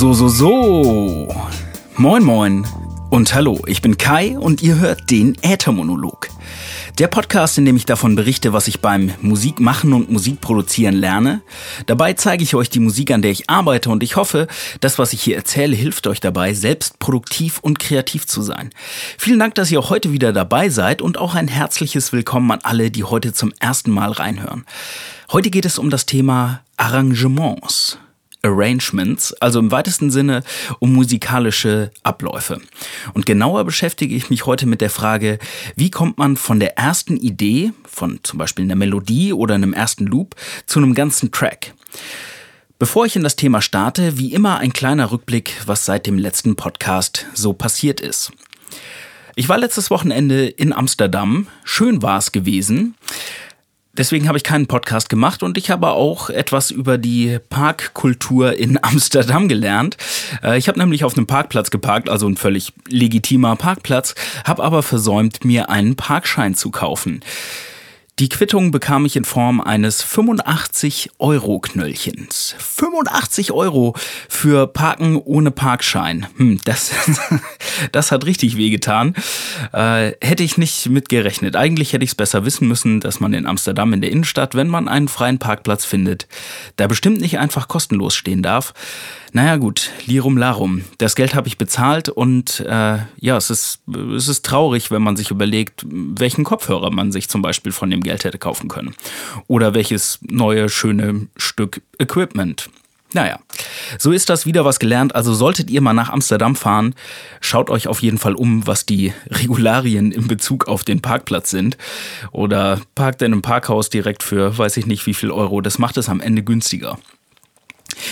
So, so, so. Moin, moin. Und hallo, ich bin Kai und ihr hört den Äthermonolog. Der Podcast, in dem ich davon berichte, was ich beim Musikmachen und Musikproduzieren lerne. Dabei zeige ich euch die Musik, an der ich arbeite und ich hoffe, das, was ich hier erzähle, hilft euch dabei, selbst produktiv und kreativ zu sein. Vielen Dank, dass ihr auch heute wieder dabei seid und auch ein herzliches Willkommen an alle, die heute zum ersten Mal reinhören. Heute geht es um das Thema Arrangements. Arrangements, also im weitesten Sinne um musikalische Abläufe. Und genauer beschäftige ich mich heute mit der Frage, wie kommt man von der ersten Idee, von zum Beispiel einer Melodie oder einem ersten Loop, zu einem ganzen Track. Bevor ich in das Thema starte, wie immer ein kleiner Rückblick, was seit dem letzten Podcast so passiert ist. Ich war letztes Wochenende in Amsterdam. Schön war es gewesen. Deswegen habe ich keinen Podcast gemacht und ich habe auch etwas über die Parkkultur in Amsterdam gelernt. Äh, ich habe nämlich auf einem Parkplatz geparkt, also ein völlig legitimer Parkplatz, habe aber versäumt, mir einen Parkschein zu kaufen. Die Quittung bekam ich in Form eines 85-Euro-Knöllchens. 85 Euro für Parken ohne Parkschein. Hm, das, das hat richtig wehgetan. Äh, hätte ich nicht mit gerechnet. Eigentlich hätte ich es besser wissen müssen, dass man in Amsterdam in der Innenstadt, wenn man einen freien Parkplatz findet, da bestimmt nicht einfach kostenlos stehen darf. Naja gut, Lirum Larum. Das Geld habe ich bezahlt und äh, ja, es ist, es ist traurig, wenn man sich überlegt, welchen Kopfhörer man sich zum Beispiel von dem Geld hätte kaufen können. Oder welches neue, schöne Stück Equipment. Naja, so ist das wieder was gelernt. Also solltet ihr mal nach Amsterdam fahren, schaut euch auf jeden Fall um, was die Regularien in Bezug auf den Parkplatz sind. Oder parkt in einem Parkhaus direkt für weiß ich nicht wie viel Euro. Das macht es am Ende günstiger.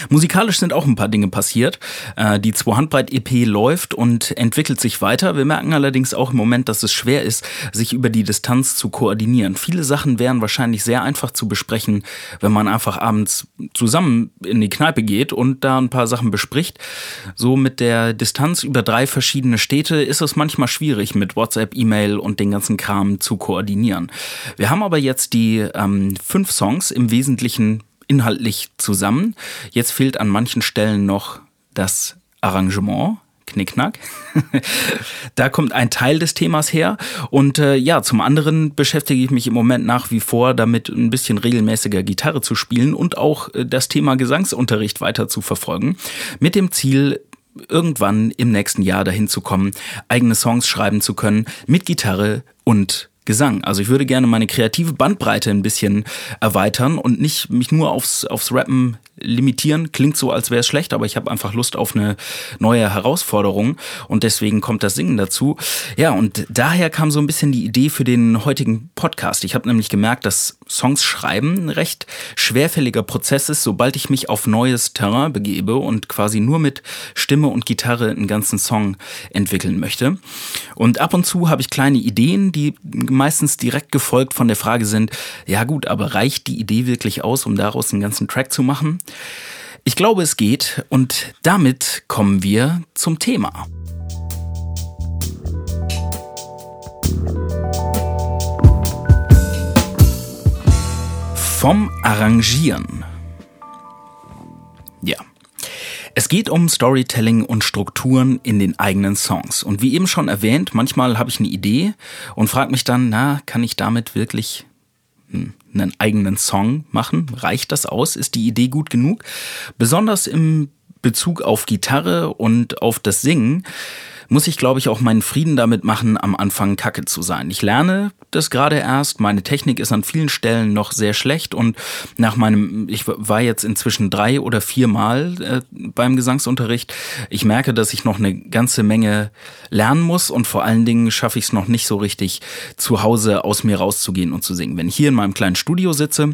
Musikalisch sind auch ein paar Dinge passiert. Äh, die 2 Handbreit EP läuft und entwickelt sich weiter. Wir merken allerdings auch im Moment, dass es schwer ist, sich über die Distanz zu koordinieren. Viele Sachen wären wahrscheinlich sehr einfach zu besprechen, wenn man einfach abends zusammen in die Kneipe geht und da ein paar Sachen bespricht. So mit der Distanz über drei verschiedene Städte ist es manchmal schwierig, mit WhatsApp, E-Mail und den ganzen Kram zu koordinieren. Wir haben aber jetzt die ähm, fünf Songs im Wesentlichen inhaltlich zusammen. Jetzt fehlt an manchen Stellen noch das Arrangement. Knickknack. da kommt ein Teil des Themas her. Und äh, ja, zum anderen beschäftige ich mich im Moment nach wie vor damit, ein bisschen regelmäßiger Gitarre zu spielen und auch äh, das Thema Gesangsunterricht weiter zu verfolgen. Mit dem Ziel, irgendwann im nächsten Jahr dahin zu kommen, eigene Songs schreiben zu können mit Gitarre und Gesang. Also ich würde gerne meine kreative Bandbreite ein bisschen erweitern und nicht mich nur aufs, aufs Rappen limitieren. Klingt so, als wäre es schlecht, aber ich habe einfach Lust auf eine neue Herausforderung und deswegen kommt das Singen dazu. Ja, und daher kam so ein bisschen die Idee für den heutigen Podcast. Ich habe nämlich gemerkt, dass Songs schreiben ein recht schwerfälliger Prozess ist, sobald ich mich auf neues Terrain begebe und quasi nur mit Stimme und Gitarre einen ganzen Song entwickeln möchte. Und ab und zu habe ich kleine Ideen, die meistens direkt gefolgt von der Frage sind, ja gut, aber reicht die Idee wirklich aus, um daraus einen ganzen Track zu machen? Ich glaube, es geht und damit kommen wir zum Thema. Vom Arrangieren. Ja. Es geht um Storytelling und Strukturen in den eigenen Songs. Und wie eben schon erwähnt, manchmal habe ich eine Idee und frage mich dann, na, kann ich damit wirklich einen eigenen Song machen? Reicht das aus? Ist die Idee gut genug? Besonders im Bezug auf Gitarre und auf das Singen muss ich, glaube ich, auch meinen Frieden damit machen, am Anfang Kacke zu sein. Ich lerne das gerade erst. Meine Technik ist an vielen Stellen noch sehr schlecht und nach meinem, ich war jetzt inzwischen drei oder vier Mal äh, beim Gesangsunterricht. Ich merke, dass ich noch eine ganze Menge lernen muss und vor allen Dingen schaffe ich es noch nicht so richtig, zu Hause aus mir rauszugehen und zu singen. Wenn ich hier in meinem kleinen Studio sitze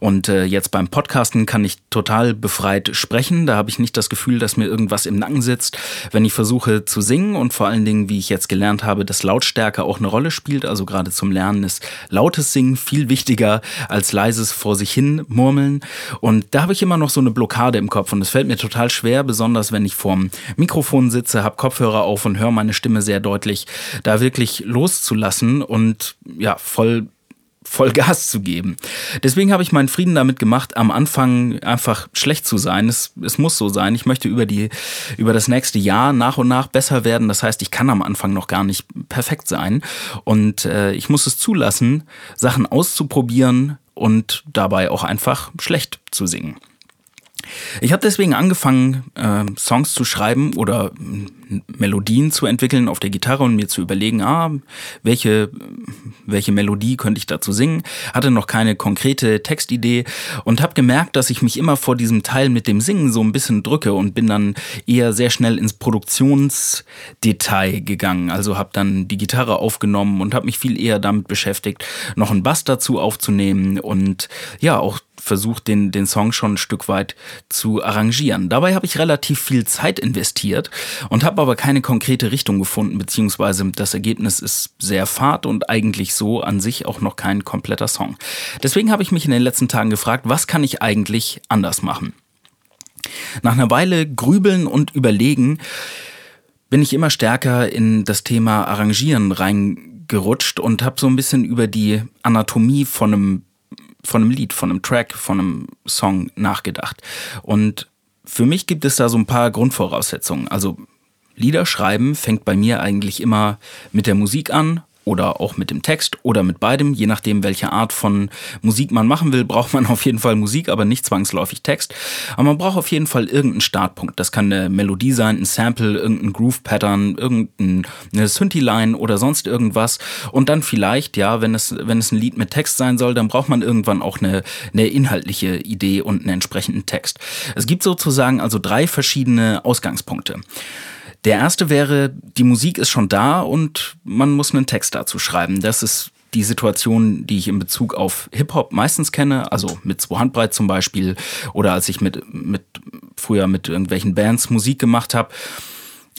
und äh, jetzt beim Podcasten kann ich total befreit sprechen. Da habe ich nicht das Gefühl, dass mir irgendwas im Nacken sitzt. Wenn ich versuche zu singen, und vor allen Dingen, wie ich jetzt gelernt habe, dass Lautstärke auch eine Rolle spielt. Also gerade zum Lernen ist lautes Singen viel wichtiger als leises vor sich hin murmeln. Und da habe ich immer noch so eine Blockade im Kopf und es fällt mir total schwer, besonders wenn ich vorm Mikrofon sitze, habe Kopfhörer auf und höre meine Stimme sehr deutlich, da wirklich loszulassen und ja, voll voll Gas zu geben. Deswegen habe ich meinen Frieden damit gemacht, am Anfang einfach schlecht zu sein. Es, es muss so sein. Ich möchte über die, über das nächste Jahr nach und nach besser werden. Das heißt, ich kann am Anfang noch gar nicht perfekt sein. Und äh, ich muss es zulassen, Sachen auszuprobieren und dabei auch einfach schlecht zu singen. Ich habe deswegen angefangen, äh, Songs zu schreiben oder äh, Melodien zu entwickeln auf der Gitarre und mir zu überlegen, ah, welche, welche Melodie könnte ich dazu singen. Hatte noch keine konkrete Textidee und habe gemerkt, dass ich mich immer vor diesem Teil mit dem Singen so ein bisschen drücke und bin dann eher sehr schnell ins Produktionsdetail gegangen. Also habe dann die Gitarre aufgenommen und habe mich viel eher damit beschäftigt, noch einen Bass dazu aufzunehmen und ja, auch versucht, den, den Song schon ein Stück weit zu arrangieren. Dabei habe ich relativ viel Zeit investiert und habe aber keine konkrete Richtung gefunden, beziehungsweise das Ergebnis ist sehr fad und eigentlich so an sich auch noch kein kompletter Song. Deswegen habe ich mich in den letzten Tagen gefragt, was kann ich eigentlich anders machen? Nach einer Weile grübeln und überlegen, bin ich immer stärker in das Thema Arrangieren reingerutscht und habe so ein bisschen über die Anatomie von einem von einem Lied, von einem Track, von einem Song nachgedacht. Und für mich gibt es da so ein paar Grundvoraussetzungen. Also Lieder schreiben fängt bei mir eigentlich immer mit der Musik an oder auch mit dem Text oder mit beidem, je nachdem, welche Art von Musik man machen will, braucht man auf jeden Fall Musik, aber nicht zwangsläufig Text. Aber man braucht auf jeden Fall irgendeinen Startpunkt. Das kann eine Melodie sein, ein Sample, irgendein Groove-Pattern, irgendeine Synthi-Line oder sonst irgendwas. Und dann vielleicht, ja, wenn es, wenn es ein Lied mit Text sein soll, dann braucht man irgendwann auch eine, eine inhaltliche Idee und einen entsprechenden Text. Es gibt sozusagen also drei verschiedene Ausgangspunkte. Der erste wäre, die Musik ist schon da und man muss einen Text dazu schreiben. Das ist die Situation, die ich in Bezug auf Hip-Hop meistens kenne, also mit zwei Handbreit zum Beispiel oder als ich mit, mit früher mit irgendwelchen Bands Musik gemacht habe.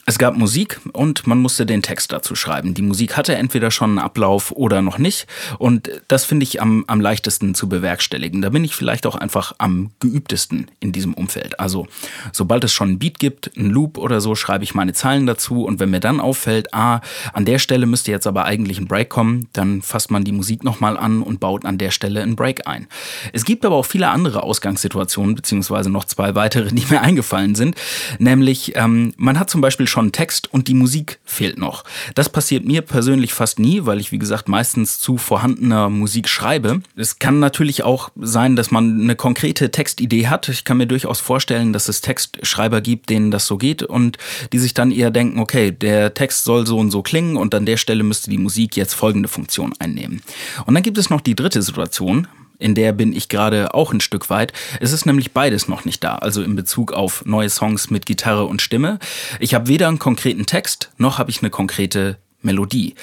Es gab Musik und man musste den Text dazu schreiben. Die Musik hatte entweder schon einen Ablauf oder noch nicht. Und das finde ich am, am leichtesten zu bewerkstelligen. Da bin ich vielleicht auch einfach am geübtesten in diesem Umfeld. Also, sobald es schon ein Beat gibt, ein Loop oder so, schreibe ich meine Zeilen dazu. Und wenn mir dann auffällt, ah, an der Stelle müsste jetzt aber eigentlich ein Break kommen, dann fasst man die Musik nochmal an und baut an der Stelle einen Break ein. Es gibt aber auch viele andere Ausgangssituationen, beziehungsweise noch zwei weitere, die mir eingefallen sind. Nämlich, ähm, man hat zum Beispiel schon Text und die Musik fehlt noch. Das passiert mir persönlich fast nie, weil ich, wie gesagt, meistens zu vorhandener Musik schreibe. Es kann natürlich auch sein, dass man eine konkrete Textidee hat. Ich kann mir durchaus vorstellen, dass es Textschreiber gibt, denen das so geht und die sich dann eher denken, okay, der Text soll so und so klingen und an der Stelle müsste die Musik jetzt folgende Funktion einnehmen. Und dann gibt es noch die dritte Situation, in der bin ich gerade auch ein Stück weit. Es ist nämlich beides noch nicht da, also in Bezug auf neue Songs mit Gitarre und Stimme. Ich habe weder einen konkreten Text, noch habe ich eine konkrete Melodie.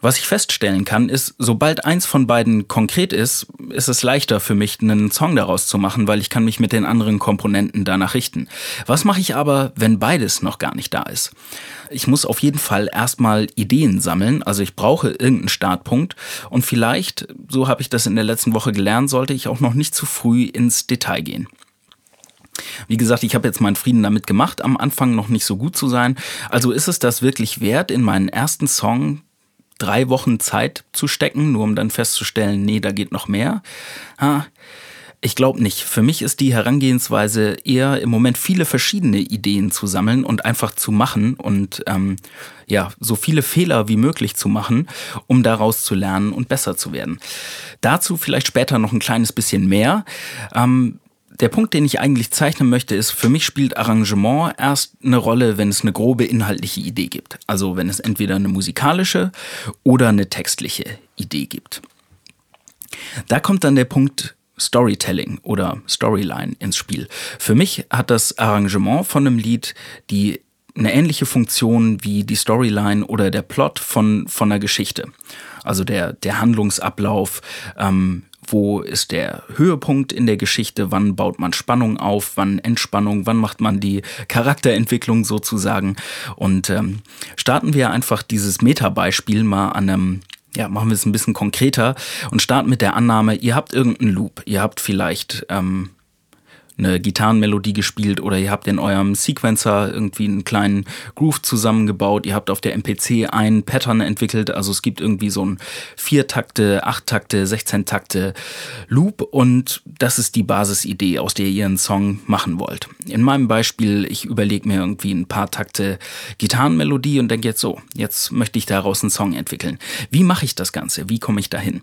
Was ich feststellen kann, ist, sobald eins von beiden konkret ist, ist es leichter für mich, einen Song daraus zu machen, weil ich kann mich mit den anderen Komponenten danach richten. Was mache ich aber, wenn beides noch gar nicht da ist? Ich muss auf jeden Fall erstmal Ideen sammeln, also ich brauche irgendeinen Startpunkt und vielleicht, so habe ich das in der letzten Woche gelernt, sollte ich auch noch nicht zu früh ins Detail gehen. Wie gesagt, ich habe jetzt meinen Frieden damit gemacht, am Anfang noch nicht so gut zu sein. Also ist es das wirklich wert, in meinen ersten Song drei Wochen Zeit zu stecken, nur um dann festzustellen, nee, da geht noch mehr. Ha, ich glaube nicht. Für mich ist die Herangehensweise eher im Moment viele verschiedene Ideen zu sammeln und einfach zu machen und ähm, ja, so viele Fehler wie möglich zu machen, um daraus zu lernen und besser zu werden. Dazu vielleicht später noch ein kleines bisschen mehr. Ähm, der Punkt, den ich eigentlich zeichnen möchte, ist, für mich spielt Arrangement erst eine Rolle, wenn es eine grobe inhaltliche Idee gibt. Also wenn es entweder eine musikalische oder eine textliche Idee gibt. Da kommt dann der Punkt Storytelling oder Storyline ins Spiel. Für mich hat das Arrangement von einem Lied die eine ähnliche Funktion wie die Storyline oder der Plot von, von einer Geschichte. Also der, der Handlungsablauf, ähm, wo ist der Höhepunkt in der Geschichte, wann baut man Spannung auf, wann Entspannung, wann macht man die Charakterentwicklung sozusagen. Und ähm, starten wir einfach dieses Meta-Beispiel mal an einem ja, machen wir es ein bisschen konkreter und starten mit der Annahme, ihr habt irgendeinen Loop. Ihr habt vielleicht ähm, eine Gitarrenmelodie gespielt oder ihr habt in eurem Sequencer irgendwie einen kleinen Groove zusammengebaut, ihr habt auf der MPC ein Pattern entwickelt, also es gibt irgendwie so ein Vier-Takte, Acht-Takte, 16-Takte Loop und das ist die Basisidee, aus der ihr einen Song machen wollt. In meinem Beispiel, ich überlege mir irgendwie ein paar Takte Gitarrenmelodie und denke jetzt so, jetzt möchte ich daraus einen Song entwickeln. Wie mache ich das Ganze? Wie komme ich dahin?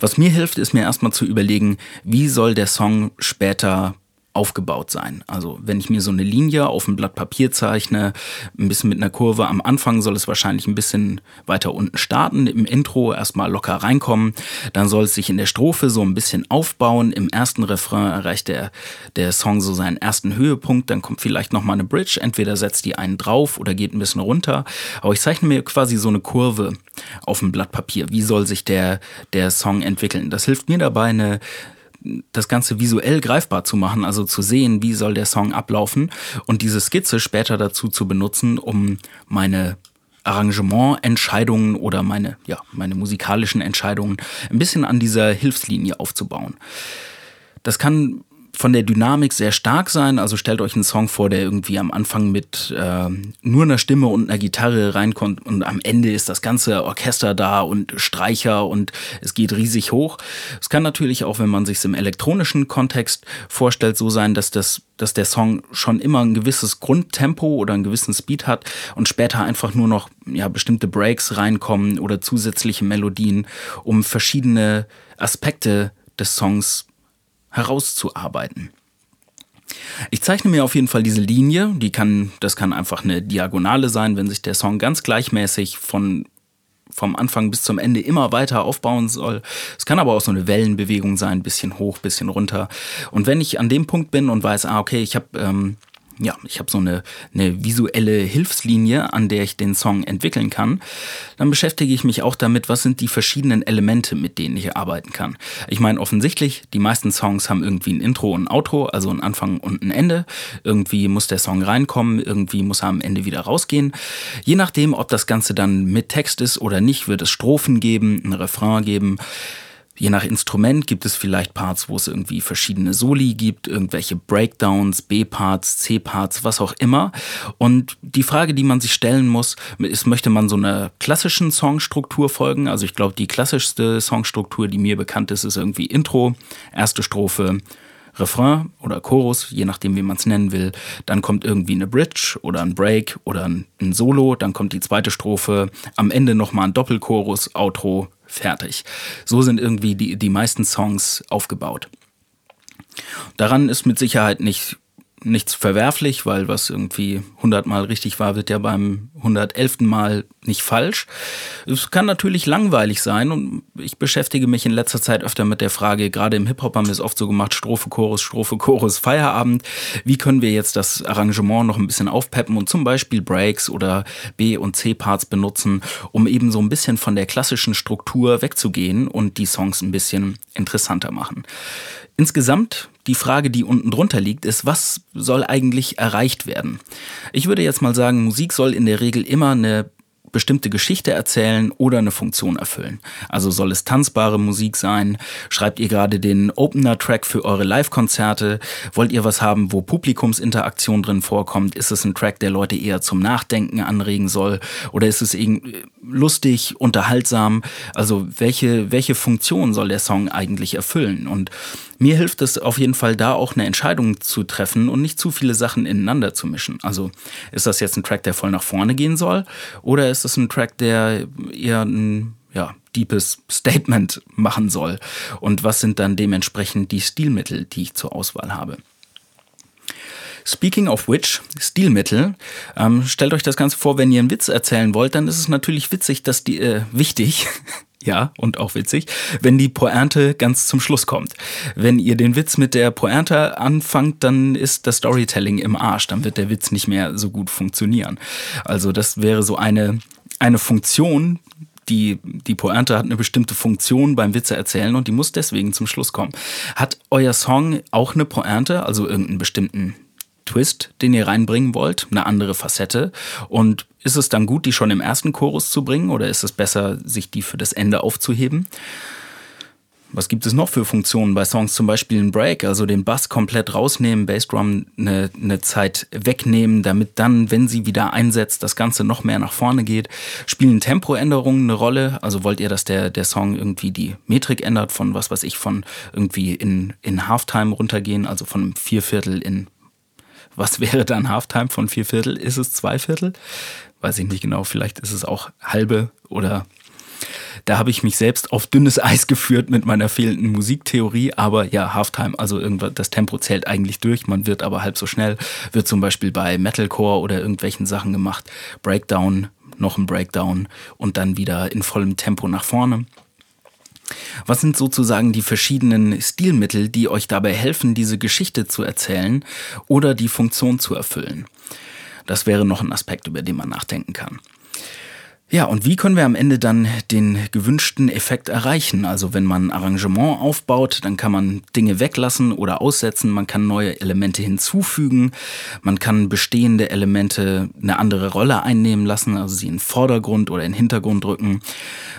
Was mir hilft, ist mir erstmal zu überlegen, wie soll der Song später aufgebaut sein. Also wenn ich mir so eine Linie auf ein Blatt Papier zeichne, ein bisschen mit einer Kurve, am Anfang soll es wahrscheinlich ein bisschen weiter unten starten, im Intro erstmal locker reinkommen, dann soll es sich in der Strophe so ein bisschen aufbauen, im ersten Refrain erreicht der, der Song so seinen ersten Höhepunkt, dann kommt vielleicht nochmal eine Bridge, entweder setzt die einen drauf oder geht ein bisschen runter, aber ich zeichne mir quasi so eine Kurve auf ein Blatt Papier. Wie soll sich der, der Song entwickeln? Das hilft mir dabei, eine, das Ganze visuell greifbar zu machen, also zu sehen, wie soll der Song ablaufen und diese Skizze später dazu zu benutzen, um meine Arrangemententscheidungen oder meine, ja, meine musikalischen Entscheidungen ein bisschen an dieser Hilfslinie aufzubauen. Das kann von der Dynamik sehr stark sein. Also stellt euch einen Song vor, der irgendwie am Anfang mit äh, nur einer Stimme und einer Gitarre reinkommt und am Ende ist das ganze Orchester da und Streicher und es geht riesig hoch. Es kann natürlich auch, wenn man sich im elektronischen Kontext vorstellt, so sein, dass das dass der Song schon immer ein gewisses Grundtempo oder einen gewissen Speed hat und später einfach nur noch ja bestimmte Breaks reinkommen oder zusätzliche Melodien, um verschiedene Aspekte des Songs herauszuarbeiten. Ich zeichne mir auf jeden Fall diese Linie, die kann, das kann einfach eine Diagonale sein, wenn sich der Song ganz gleichmäßig von vom Anfang bis zum Ende immer weiter aufbauen soll. Es kann aber auch so eine Wellenbewegung sein, bisschen hoch, bisschen runter. Und wenn ich an dem Punkt bin und weiß, ah, okay, ich habe ähm, ja, ich habe so eine, eine visuelle Hilfslinie, an der ich den Song entwickeln kann, dann beschäftige ich mich auch damit, was sind die verschiedenen Elemente, mit denen ich arbeiten kann. Ich meine, offensichtlich, die meisten Songs haben irgendwie ein Intro und ein Outro, also ein Anfang und ein Ende. Irgendwie muss der Song reinkommen, irgendwie muss er am Ende wieder rausgehen. Je nachdem, ob das Ganze dann mit Text ist oder nicht, wird es Strophen geben, ein Refrain geben. Je nach Instrument gibt es vielleicht Parts, wo es irgendwie verschiedene Soli gibt, irgendwelche Breakdowns, B-Parts, C-Parts, was auch immer. Und die Frage, die man sich stellen muss, ist, möchte man so einer klassischen Songstruktur folgen? Also ich glaube, die klassischste Songstruktur, die mir bekannt ist, ist irgendwie Intro, erste Strophe, Refrain oder Chorus, je nachdem, wie man es nennen will. Dann kommt irgendwie eine Bridge oder ein Break oder ein Solo. Dann kommt die zweite Strophe. Am Ende nochmal ein Doppelchorus, Outro, fertig. So sind irgendwie die, die meisten Songs aufgebaut. Daran ist mit Sicherheit nicht nichts verwerflich, weil was irgendwie 100 Mal richtig war, wird ja beim 111. Mal nicht falsch. Es kann natürlich langweilig sein und ich beschäftige mich in letzter Zeit öfter mit der Frage, gerade im Hip-Hop haben wir es oft so gemacht, Strophe, Chorus, Strophe, Chorus, Feierabend. Wie können wir jetzt das Arrangement noch ein bisschen aufpeppen und zum Beispiel Breaks oder B- und C-Parts benutzen, um eben so ein bisschen von der klassischen Struktur wegzugehen und die Songs ein bisschen interessanter machen. Insgesamt die Frage, die unten drunter liegt, ist, was soll eigentlich erreicht werden? Ich würde jetzt mal sagen, Musik soll in der Regel immer eine bestimmte Geschichte erzählen oder eine Funktion erfüllen. Also soll es tanzbare Musik sein? Schreibt ihr gerade den Opener-Track für eure Live-Konzerte? Wollt ihr was haben, wo Publikumsinteraktion drin vorkommt? Ist es ein Track, der Leute eher zum Nachdenken anregen soll? Oder ist es irgendwie lustig, unterhaltsam? Also welche, welche Funktion soll der Song eigentlich erfüllen? Und mir hilft es auf jeden Fall da auch eine Entscheidung zu treffen und nicht zu viele Sachen ineinander zu mischen. Also ist das jetzt ein Track, der voll nach vorne gehen soll? Oder ist das ein Track, der eher ein ja, deepes Statement machen soll? Und was sind dann dementsprechend die Stilmittel, die ich zur Auswahl habe? Speaking of which, Stilmittel. Ähm, stellt euch das Ganze vor, wenn ihr einen Witz erzählen wollt, dann ist es natürlich witzig, dass die äh, wichtig, ja, und auch witzig, wenn die Pointe ganz zum Schluss kommt. Wenn ihr den Witz mit der Pointe anfangt, dann ist das Storytelling im Arsch, dann wird der Witz nicht mehr so gut funktionieren. Also das wäre so eine, eine Funktion, die, die Pointe hat eine bestimmte Funktion beim Witze erzählen und die muss deswegen zum Schluss kommen. Hat euer Song auch eine Pointe, also irgendeinen bestimmten Twist, den ihr reinbringen wollt, eine andere Facette? Und ist es dann gut, die schon im ersten Chorus zu bringen oder ist es besser, sich die für das Ende aufzuheben? Was gibt es noch für Funktionen bei Songs? Zum Beispiel ein Break, also den Bass komplett rausnehmen, Bassdrum eine, eine Zeit wegnehmen, damit dann, wenn sie wieder einsetzt, das Ganze noch mehr nach vorne geht. Spielen Tempoänderungen eine Rolle? Also wollt ihr, dass der, der Song irgendwie die Metrik ändert von was weiß ich, von irgendwie in, in Halftime runtergehen, also von Vierviertel in was wäre dann Halftime von vier Viertel? Ist es zwei Viertel? Weiß ich nicht genau. Vielleicht ist es auch halbe oder da habe ich mich selbst auf dünnes Eis geführt mit meiner fehlenden Musiktheorie, aber ja, Halftime, also irgendwas, das Tempo zählt eigentlich durch, man wird aber halb so schnell, wird zum Beispiel bei Metalcore oder irgendwelchen Sachen gemacht, Breakdown, noch ein Breakdown und dann wieder in vollem Tempo nach vorne. Was sind sozusagen die verschiedenen Stilmittel, die euch dabei helfen, diese Geschichte zu erzählen oder die Funktion zu erfüllen? Das wäre noch ein Aspekt, über den man nachdenken kann. Ja, und wie können wir am Ende dann den gewünschten Effekt erreichen? Also wenn man ein Arrangement aufbaut, dann kann man Dinge weglassen oder aussetzen, man kann neue Elemente hinzufügen, man kann bestehende Elemente eine andere Rolle einnehmen lassen, also sie in Vordergrund oder in Hintergrund drücken.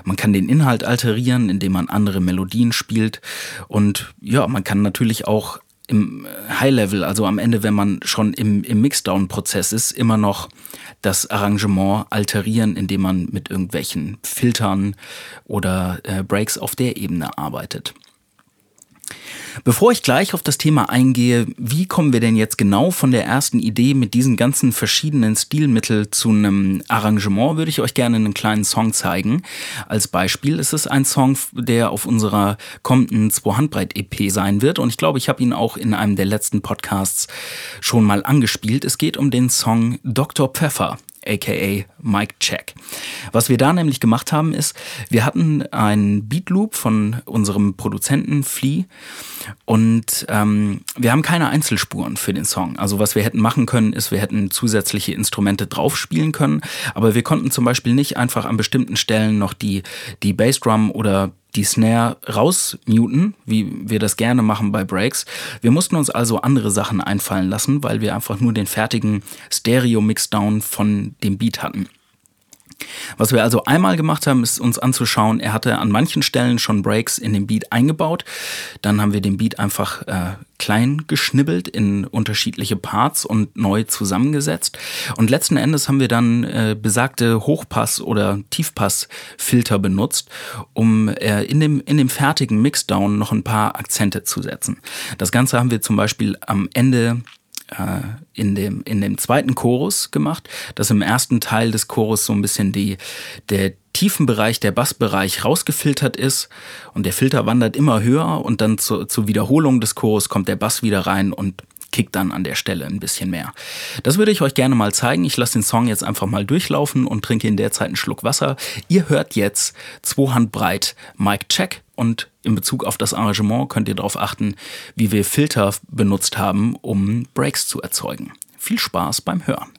Man kann den Inhalt alterieren, indem man andere Melodien spielt und ja, man kann natürlich auch im High-Level, also am Ende, wenn man schon im, im Mixdown-Prozess ist, immer noch das Arrangement alterieren, indem man mit irgendwelchen Filtern oder äh, Breaks auf der Ebene arbeitet. Bevor ich gleich auf das Thema eingehe, wie kommen wir denn jetzt genau von der ersten Idee mit diesen ganzen verschiedenen Stilmitteln zu einem Arrangement, würde ich euch gerne einen kleinen Song zeigen. Als Beispiel ist es ein Song, der auf unserer kommenden Zwei-Handbreit-EP sein wird und ich glaube, ich habe ihn auch in einem der letzten Podcasts schon mal angespielt. Es geht um den Song Dr. Pfeffer aka Mike Check. Was wir da nämlich gemacht haben, ist, wir hatten einen Beat Loop von unserem Produzenten Flea und ähm, wir haben keine Einzelspuren für den Song. Also was wir hätten machen können, ist, wir hätten zusätzliche Instrumente drauf spielen können, aber wir konnten zum Beispiel nicht einfach an bestimmten Stellen noch die, die Bassdrum oder die Snare rausmuten, wie wir das gerne machen bei Breaks. Wir mussten uns also andere Sachen einfallen lassen, weil wir einfach nur den fertigen Stereo-Mixdown von dem Beat hatten. Was wir also einmal gemacht haben, ist uns anzuschauen, er hatte an manchen Stellen schon Breaks in den Beat eingebaut. Dann haben wir den Beat einfach äh, klein geschnibbelt in unterschiedliche Parts und neu zusammengesetzt. Und letzten Endes haben wir dann äh, besagte Hochpass- oder Tiefpassfilter benutzt, um äh, in, dem, in dem fertigen Mixdown noch ein paar Akzente zu setzen. Das Ganze haben wir zum Beispiel am Ende in, dem, in dem zweiten Chorus gemacht, dass im ersten Teil des Chorus so ein bisschen die, der tiefen Bereich, der Bassbereich rausgefiltert ist und der Filter wandert immer höher und dann zu, zur Wiederholung des Chorus kommt der Bass wieder rein und kickt dann an der Stelle ein bisschen mehr. Das würde ich euch gerne mal zeigen. Ich lasse den Song jetzt einfach mal durchlaufen und trinke in der Zeit einen Schluck Wasser. Ihr hört jetzt zwei Handbreit Mic Check und in Bezug auf das Arrangement könnt ihr darauf achten, wie wir Filter benutzt haben, um Breaks zu erzeugen. Viel Spaß beim Hören.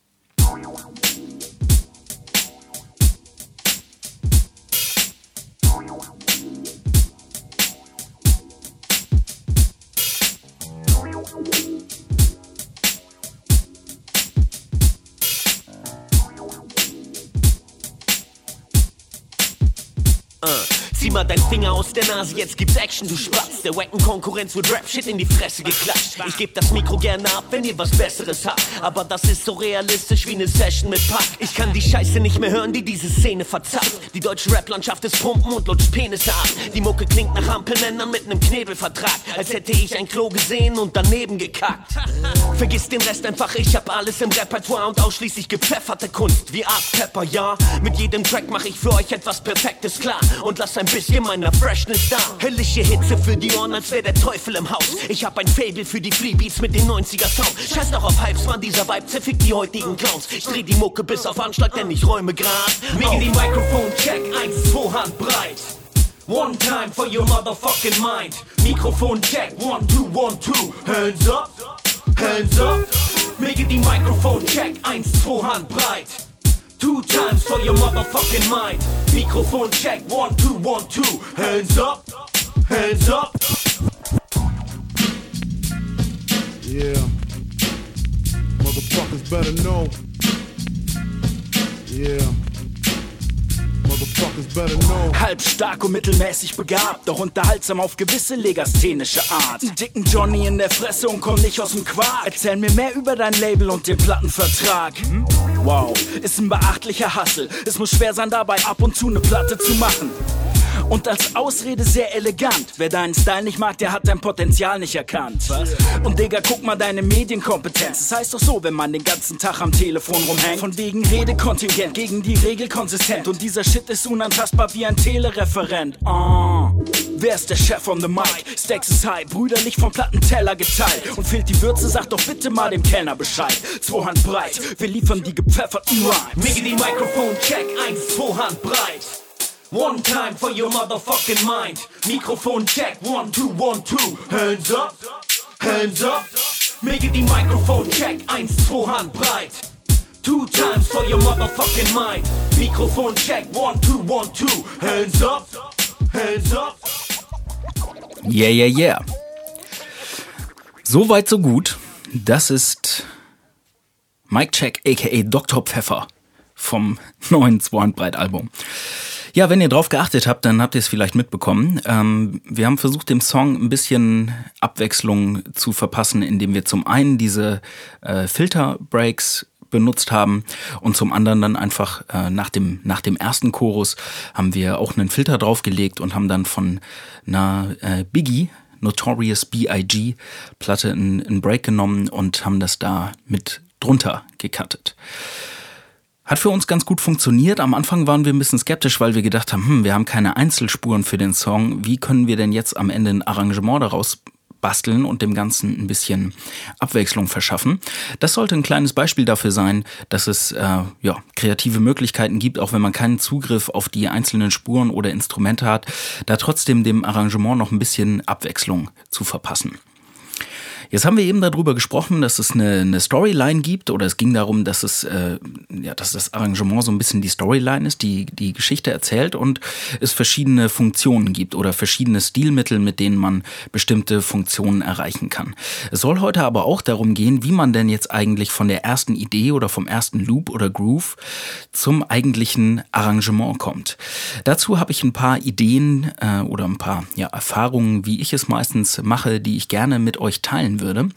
mal dein Finger aus der Nase, jetzt gibt's Action, du Spatz. Der wacken Konkurrenz wird Rap-Shit in die Fresse geklatscht. Ich geb das Mikro gerne ab, wenn ihr was Besseres habt. Aber das ist so realistisch wie eine Session mit Pack. Ich kann die Scheiße nicht mehr hören, die diese Szene verzapft. Die deutsche Rap-Landschaft ist Pumpen und lutscht Penisse ab. Die Mucke klingt nach Ampelmännern mit nem Knebelvertrag. Als hätte ich ein Klo gesehen und daneben gekackt. Vergiss den Rest einfach, ich hab alles im Repertoire und ausschließlich gepfefferte Kunst wie Art Pepper, ja. Mit jedem Track mach ich für euch etwas Perfektes klar und lass ein bisschen bisschen meiner Freshness da. Höllische Hitze für die Ohren, als wäre der Teufel im Haus. Ich hab ein Fable für die Freebeats mit den 90er Sound. Scheiß doch auf Hypes, man, dieser Vibe zerfickt die heutigen Clowns. Ich dreh die Mucke bis auf Anschlag, denn ich räume grad. Mega die Mikrofon, check, 1, 2 Hand breit. One time for your motherfucking mind. Mikrofon check, one, two, one, two. Hands up, hands up. Mega die Mikrofon check, 1, 2 Hand breit. Two times for your motherfucking mind. Microphone check, one, two, one, two. Hands up, hands up. Yeah. Motherfuckers better know. Yeah. Halb stark und mittelmäßig begabt, doch unterhaltsam auf gewisse legasthenische Art. Dicken Johnny in der Fresse und komm nicht aus dem Quark. Erzähl mir mehr über dein Label und den Plattenvertrag. Wow, ist ein beachtlicher Hassel. Es muss schwer sein, dabei ab und zu eine Platte zu machen. Und als Ausrede sehr elegant. Wer deinen Style nicht mag, der hat dein Potenzial nicht erkannt. Was? Und Digga, guck mal deine Medienkompetenz. Das heißt doch so, wenn man den ganzen Tag am Telefon rumhängt. Von wegen Redekontingent gegen die Regel konsistent. Und dieser Shit ist unantastbar wie ein Telereferent. Oh. Wer ist der Chef on the mic? Stacks ist high, brüderlich vom Plattenteller geteilt. Und fehlt die Würze, sag doch bitte mal dem Kellner Bescheid. Zwei Hand breit, wir liefern die gepfefferten Rhymes. Miggy die Mikrofon check, eins, zwei Hand breit. One time for your motherfucking mind. Mikrofon check, one, two, one, two. Hands up, hands up. Miggy die Mikrofon check, eins, zwei Hand breit. Two times for your motherfucking mind. Mikrofon check, one, two, one, two. Hands up, hands up. Yeah, yeah, yeah. So weit, so gut. Das ist Mike Check, aka Dr. Pfeffer vom neuen Swan-Breit-Album. Ja, wenn ihr drauf geachtet habt, dann habt ihr es vielleicht mitbekommen. Ähm, wir haben versucht, dem Song ein bisschen Abwechslung zu verpassen, indem wir zum einen diese äh, Filter-Breaks benutzt haben und zum anderen dann einfach äh, nach dem nach dem ersten Chorus haben wir auch einen Filter draufgelegt und haben dann von einer äh, Biggie Notorious B.I.G. Platte einen Break genommen und haben das da mit drunter gecuttet. Hat für uns ganz gut funktioniert. Am Anfang waren wir ein bisschen skeptisch, weil wir gedacht haben, hm, wir haben keine Einzelspuren für den Song. Wie können wir denn jetzt am Ende ein Arrangement daraus basteln und dem Ganzen ein bisschen Abwechslung verschaffen. Das sollte ein kleines Beispiel dafür sein, dass es äh, ja, kreative Möglichkeiten gibt, auch wenn man keinen Zugriff auf die einzelnen Spuren oder Instrumente hat, da trotzdem dem Arrangement noch ein bisschen Abwechslung zu verpassen. Jetzt haben wir eben darüber gesprochen, dass es eine, eine Storyline gibt oder es ging darum, dass es äh, ja, dass das Arrangement so ein bisschen die Storyline ist, die die Geschichte erzählt und es verschiedene Funktionen gibt oder verschiedene Stilmittel, mit denen man bestimmte Funktionen erreichen kann. Es soll heute aber auch darum gehen, wie man denn jetzt eigentlich von der ersten Idee oder vom ersten Loop oder Groove zum eigentlichen Arrangement kommt. Dazu habe ich ein paar Ideen äh, oder ein paar ja, Erfahrungen, wie ich es meistens mache, die ich gerne mit euch teilen würde.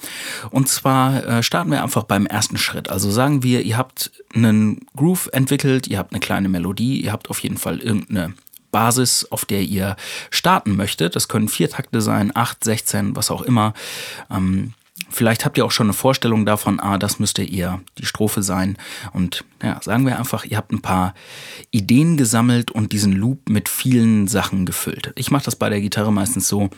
Und zwar äh, starten wir einfach beim ersten Schritt. Also sagen wir, ihr habt einen Groove entwickelt, ihr habt eine kleine Melodie, ihr habt auf jeden Fall irgendeine Basis, auf der ihr starten möchtet. Das können vier Takte sein, acht, 16, was auch immer. Ähm, Vielleicht habt ihr auch schon eine Vorstellung davon, ah, das müsste eher die Strophe sein. Und ja, sagen wir einfach, ihr habt ein paar Ideen gesammelt und diesen Loop mit vielen Sachen gefüllt. Ich mache das bei der Gitarre meistens so,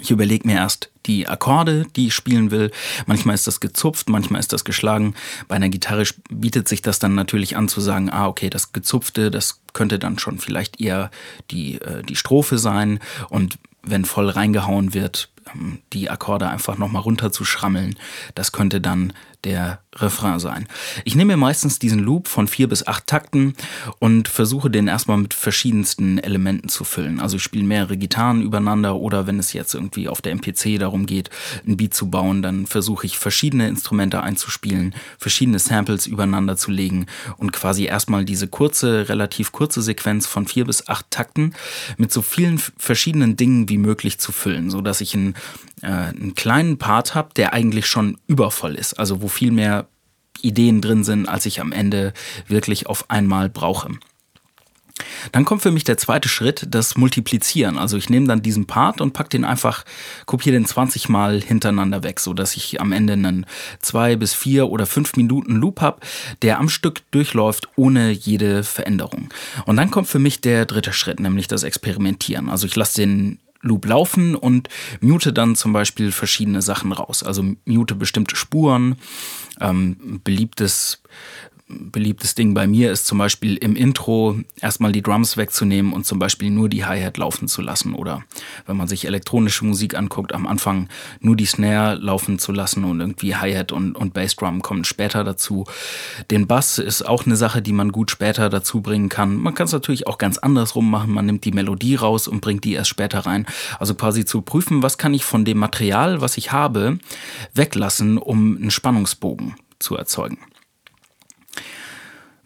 ich überlege mir erst die Akkorde, die ich spielen will. Manchmal ist das gezupft, manchmal ist das geschlagen. Bei einer Gitarre bietet sich das dann natürlich an zu sagen, ah, okay, das gezupfte, das könnte dann schon vielleicht eher die, äh, die Strophe sein. Und wenn voll reingehauen wird, ähm, die Akkorde einfach nochmal runter zu schrammeln, das könnte dann der Refrain sein. Ich nehme mir meistens diesen Loop von vier bis acht Takten und versuche den erstmal mit verschiedensten Elementen zu füllen. Also ich spiele mehrere Gitarren übereinander oder wenn es jetzt irgendwie auf der MPC darum geht, ein Beat zu bauen, dann versuche ich verschiedene Instrumente einzuspielen, verschiedene Samples übereinander zu legen und quasi erstmal diese kurze, relativ kurze Sequenz von vier bis acht Takten mit so vielen verschiedenen Dingen wie möglich zu füllen, so dass ich einen, äh, einen kleinen Part habe, der eigentlich schon übervoll ist, also wo viel mehr Ideen drin sind, als ich am Ende wirklich auf einmal brauche. Dann kommt für mich der zweite Schritt, das Multiplizieren. Also ich nehme dann diesen Part und pack den einfach, kopiere den 20 Mal hintereinander weg, so dass ich am Ende einen zwei bis vier oder fünf Minuten Loop habe, der am Stück durchläuft ohne jede Veränderung. Und dann kommt für mich der dritte Schritt, nämlich das Experimentieren. Also ich lasse den Loop laufen und mute dann zum Beispiel verschiedene Sachen raus. Also mute bestimmte Spuren, ähm, beliebtes beliebtes Ding bei mir ist zum Beispiel im Intro erstmal die Drums wegzunehmen und zum Beispiel nur die Hi-Hat laufen zu lassen. Oder wenn man sich elektronische Musik anguckt, am Anfang nur die Snare laufen zu lassen und irgendwie Hi-Hat und, und Bassdrum kommen später dazu. Den Bass ist auch eine Sache, die man gut später dazu bringen kann. Man kann es natürlich auch ganz andersrum machen. Man nimmt die Melodie raus und bringt die erst später rein. Also quasi zu prüfen, was kann ich von dem Material, was ich habe, weglassen, um einen Spannungsbogen zu erzeugen.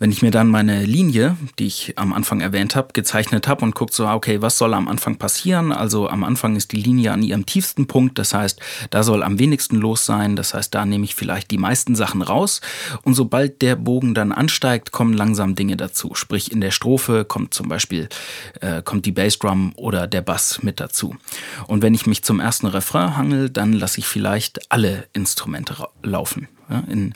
Wenn ich mir dann meine Linie, die ich am Anfang erwähnt habe, gezeichnet habe und guckt so, okay, was soll am Anfang passieren? Also am Anfang ist die Linie an ihrem tiefsten Punkt, das heißt, da soll am wenigsten los sein, das heißt, da nehme ich vielleicht die meisten Sachen raus und sobald der Bogen dann ansteigt, kommen langsam Dinge dazu. Sprich, in der Strophe kommt zum Beispiel äh, kommt die Bassdrum oder der Bass mit dazu. Und wenn ich mich zum ersten Refrain hangel, dann lasse ich vielleicht alle Instrumente laufen. Ja, in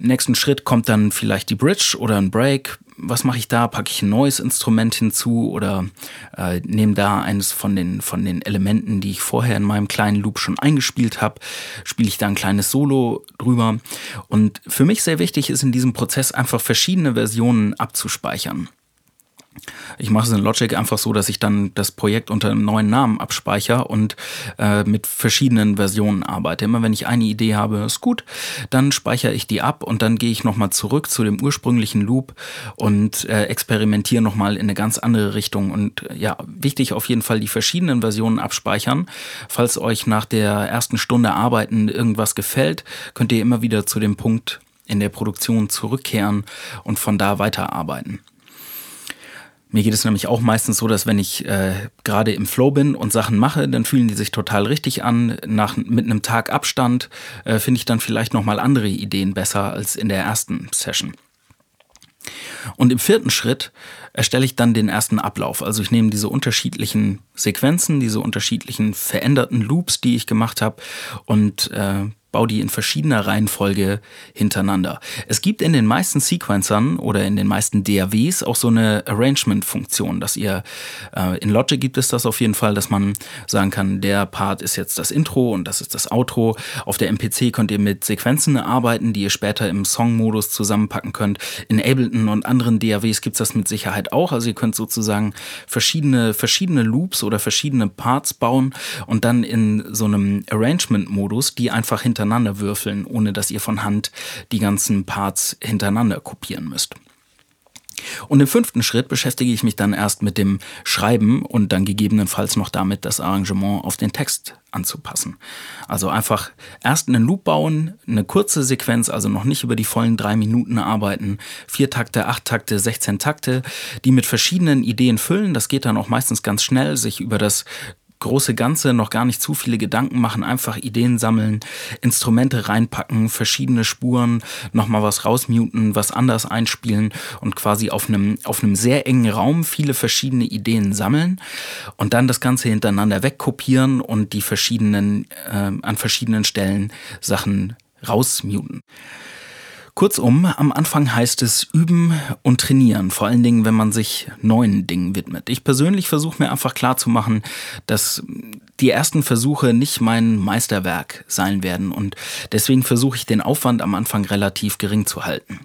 nächsten Schritt kommt dann vielleicht die Bridge oder ein Break. Was mache ich da? Packe ich ein neues Instrument hinzu oder äh, nehme da eines von den, von den Elementen, die ich vorher in meinem kleinen Loop schon eingespielt habe, spiele ich da ein kleines Solo drüber. Und für mich sehr wichtig ist in diesem Prozess einfach verschiedene Versionen abzuspeichern. Ich mache es in Logic einfach so, dass ich dann das Projekt unter einem neuen Namen abspeichere und äh, mit verschiedenen Versionen arbeite. Immer wenn ich eine Idee habe, ist gut, dann speichere ich die ab und dann gehe ich nochmal zurück zu dem ursprünglichen Loop und äh, experimentiere nochmal in eine ganz andere Richtung. Und äh, ja, wichtig auf jeden Fall die verschiedenen Versionen abspeichern. Falls euch nach der ersten Stunde Arbeiten irgendwas gefällt, könnt ihr immer wieder zu dem Punkt in der Produktion zurückkehren und von da weiterarbeiten. Mir geht es nämlich auch meistens so, dass wenn ich äh, gerade im Flow bin und Sachen mache, dann fühlen die sich total richtig an. Nach, mit einem Tag Abstand äh, finde ich dann vielleicht nochmal andere Ideen besser als in der ersten Session. Und im vierten Schritt erstelle ich dann den ersten Ablauf. Also ich nehme diese unterschiedlichen Sequenzen, diese unterschiedlichen veränderten Loops, die ich gemacht habe und äh, baue die in verschiedener Reihenfolge hintereinander. Es gibt in den meisten Sequencern oder in den meisten DAWs auch so eine Arrangement-Funktion, dass ihr äh, in Logic gibt es das auf jeden Fall, dass man sagen kann, der Part ist jetzt das Intro und das ist das Outro. Auf der MPC könnt ihr mit Sequenzen arbeiten, die ihr später im Song-Modus zusammenpacken könnt. In Ableton und anderen DAWs gibt es das mit Sicherheit auch. Also ihr könnt sozusagen verschiedene, verschiedene Loops oder verschiedene Parts bauen und dann in so einem Arrangement-Modus die einfach hinter hintereinander würfeln, ohne dass ihr von Hand die ganzen Parts hintereinander kopieren müsst. Und im fünften Schritt beschäftige ich mich dann erst mit dem Schreiben und dann gegebenenfalls noch damit, das Arrangement auf den Text anzupassen. Also einfach erst einen Loop bauen, eine kurze Sequenz, also noch nicht über die vollen drei Minuten arbeiten, vier Takte, acht Takte, 16 Takte, die mit verschiedenen Ideen füllen. Das geht dann auch meistens ganz schnell, sich über das große Ganze noch gar nicht zu viele Gedanken machen, einfach Ideen sammeln, Instrumente reinpacken, verschiedene Spuren, nochmal was rausmuten, was anders einspielen und quasi auf einem, auf einem sehr engen Raum viele verschiedene Ideen sammeln und dann das Ganze hintereinander wegkopieren und die verschiedenen, äh, an verschiedenen Stellen Sachen rausmuten. Kurzum, am Anfang heißt es üben und trainieren, vor allen Dingen, wenn man sich neuen Dingen widmet. Ich persönlich versuche mir einfach klarzumachen, dass die ersten Versuche nicht mein Meisterwerk sein werden und deswegen versuche ich den Aufwand am Anfang relativ gering zu halten.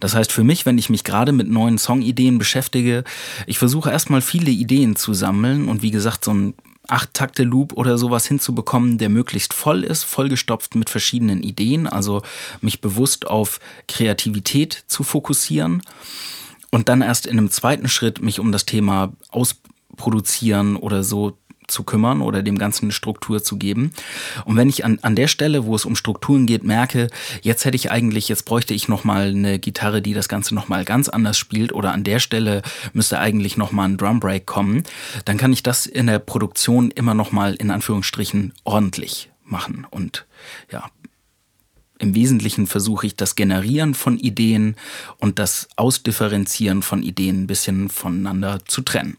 Das heißt für mich, wenn ich mich gerade mit neuen Songideen beschäftige, ich versuche erstmal viele Ideen zu sammeln und wie gesagt, so ein acht Takte Loop oder sowas hinzubekommen, der möglichst voll ist, vollgestopft mit verschiedenen Ideen, also mich bewusst auf Kreativität zu fokussieren und dann erst in einem zweiten Schritt mich um das Thema Ausproduzieren oder so zu kümmern oder dem Ganzen eine Struktur zu geben. Und wenn ich an, an der Stelle, wo es um Strukturen geht, merke, jetzt hätte ich eigentlich, jetzt bräuchte ich nochmal eine Gitarre, die das Ganze nochmal ganz anders spielt oder an der Stelle müsste eigentlich nochmal ein Drumbreak kommen, dann kann ich das in der Produktion immer nochmal in Anführungsstrichen ordentlich machen und ja, im Wesentlichen versuche ich das Generieren von Ideen und das Ausdifferenzieren von Ideen ein bisschen voneinander zu trennen.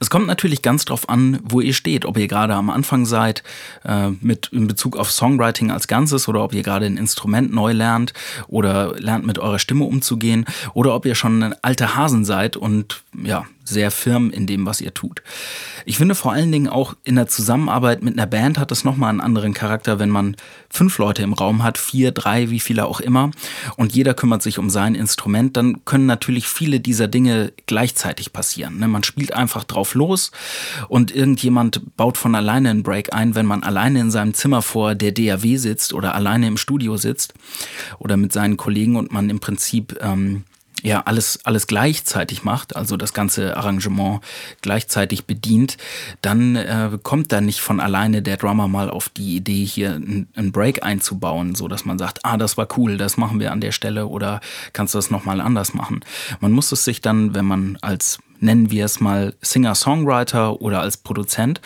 Es kommt natürlich ganz drauf an, wo ihr steht, ob ihr gerade am Anfang seid äh, mit in Bezug auf Songwriting als Ganzes oder ob ihr gerade ein Instrument neu lernt oder lernt mit eurer Stimme umzugehen oder ob ihr schon ein alter Hasen seid und ja sehr firm in dem, was ihr tut. Ich finde vor allen Dingen auch in der Zusammenarbeit mit einer Band hat das nochmal einen anderen Charakter, wenn man fünf Leute im Raum hat, vier, drei, wie viele auch immer, und jeder kümmert sich um sein Instrument, dann können natürlich viele dieser Dinge gleichzeitig passieren. Ne? Man spielt einfach drauf los und irgendjemand baut von alleine einen Break ein, wenn man alleine in seinem Zimmer vor der DAW sitzt oder alleine im Studio sitzt oder mit seinen Kollegen und man im Prinzip ähm, ja alles alles gleichzeitig macht, also das ganze Arrangement gleichzeitig bedient, dann äh, kommt da nicht von alleine der Drummer mal auf die Idee hier einen Break einzubauen, so dass man sagt, ah, das war cool, das machen wir an der Stelle oder kannst du das noch mal anders machen. Man muss es sich dann, wenn man als nennen wir es mal Singer-Songwriter oder als Produzent,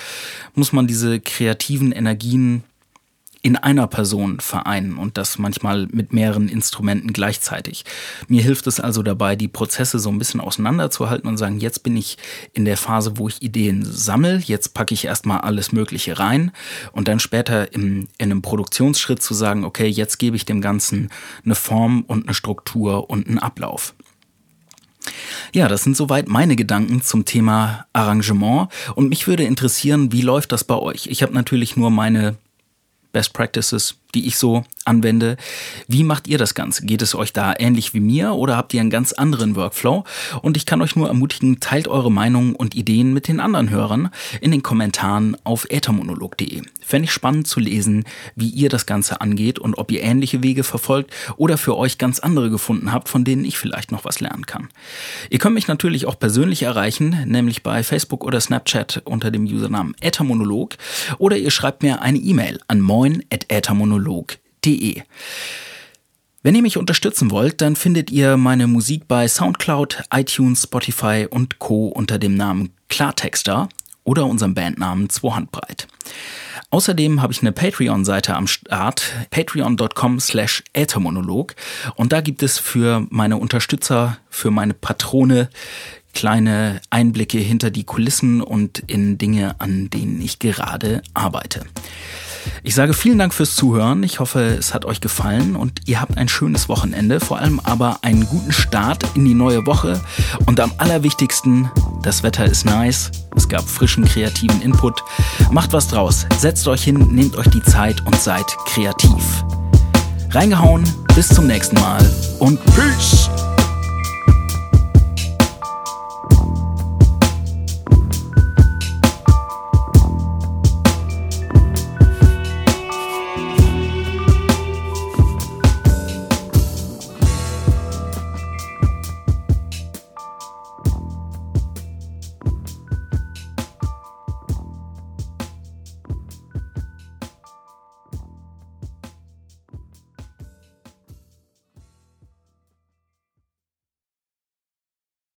muss man diese kreativen Energien in einer Person vereinen und das manchmal mit mehreren Instrumenten gleichzeitig. Mir hilft es also dabei, die Prozesse so ein bisschen auseinanderzuhalten und sagen, jetzt bin ich in der Phase, wo ich Ideen sammle, jetzt packe ich erstmal alles Mögliche rein und dann später im, in einem Produktionsschritt zu sagen, okay, jetzt gebe ich dem Ganzen eine Form und eine Struktur und einen Ablauf. Ja, das sind soweit meine Gedanken zum Thema Arrangement. Und mich würde interessieren, wie läuft das bei euch? Ich habe natürlich nur meine Best Practices, die ich so anwende. Wie macht ihr das Ganze? Geht es euch da ähnlich wie mir oder habt ihr einen ganz anderen Workflow? Und ich kann euch nur ermutigen, teilt eure Meinungen und Ideen mit den anderen Hörern in den Kommentaren auf äthermonolog.de. Fände ich spannend zu lesen, wie ihr das Ganze angeht und ob ihr ähnliche Wege verfolgt oder für euch ganz andere gefunden habt, von denen ich vielleicht noch was lernen kann. Ihr könnt mich natürlich auch persönlich erreichen, nämlich bei Facebook oder Snapchat unter dem Usernamen äthermonolog oder ihr schreibt mir eine E-Mail an moin.äthermonolog.de www.musikpodcast.de. Wenn ihr mich unterstützen wollt, dann findet ihr meine Musik bei Soundcloud, iTunes, Spotify und Co. unter dem Namen Klartexter oder unserem Bandnamen Zwohandbreit. Außerdem habe ich eine Patreon-Seite am Start, patreon.com slash äthermonolog und da gibt es für meine Unterstützer, für meine Patrone kleine Einblicke hinter die Kulissen und in Dinge, an denen ich gerade arbeite. Ich sage vielen Dank fürs Zuhören. Ich hoffe, es hat euch gefallen und ihr habt ein schönes Wochenende, vor allem aber einen guten Start in die neue Woche. Und am allerwichtigsten, das Wetter ist nice. Es gab frischen, kreativen Input. Macht was draus. Setzt euch hin, nehmt euch die Zeit und seid kreativ. Reingehauen, bis zum nächsten Mal und Peace!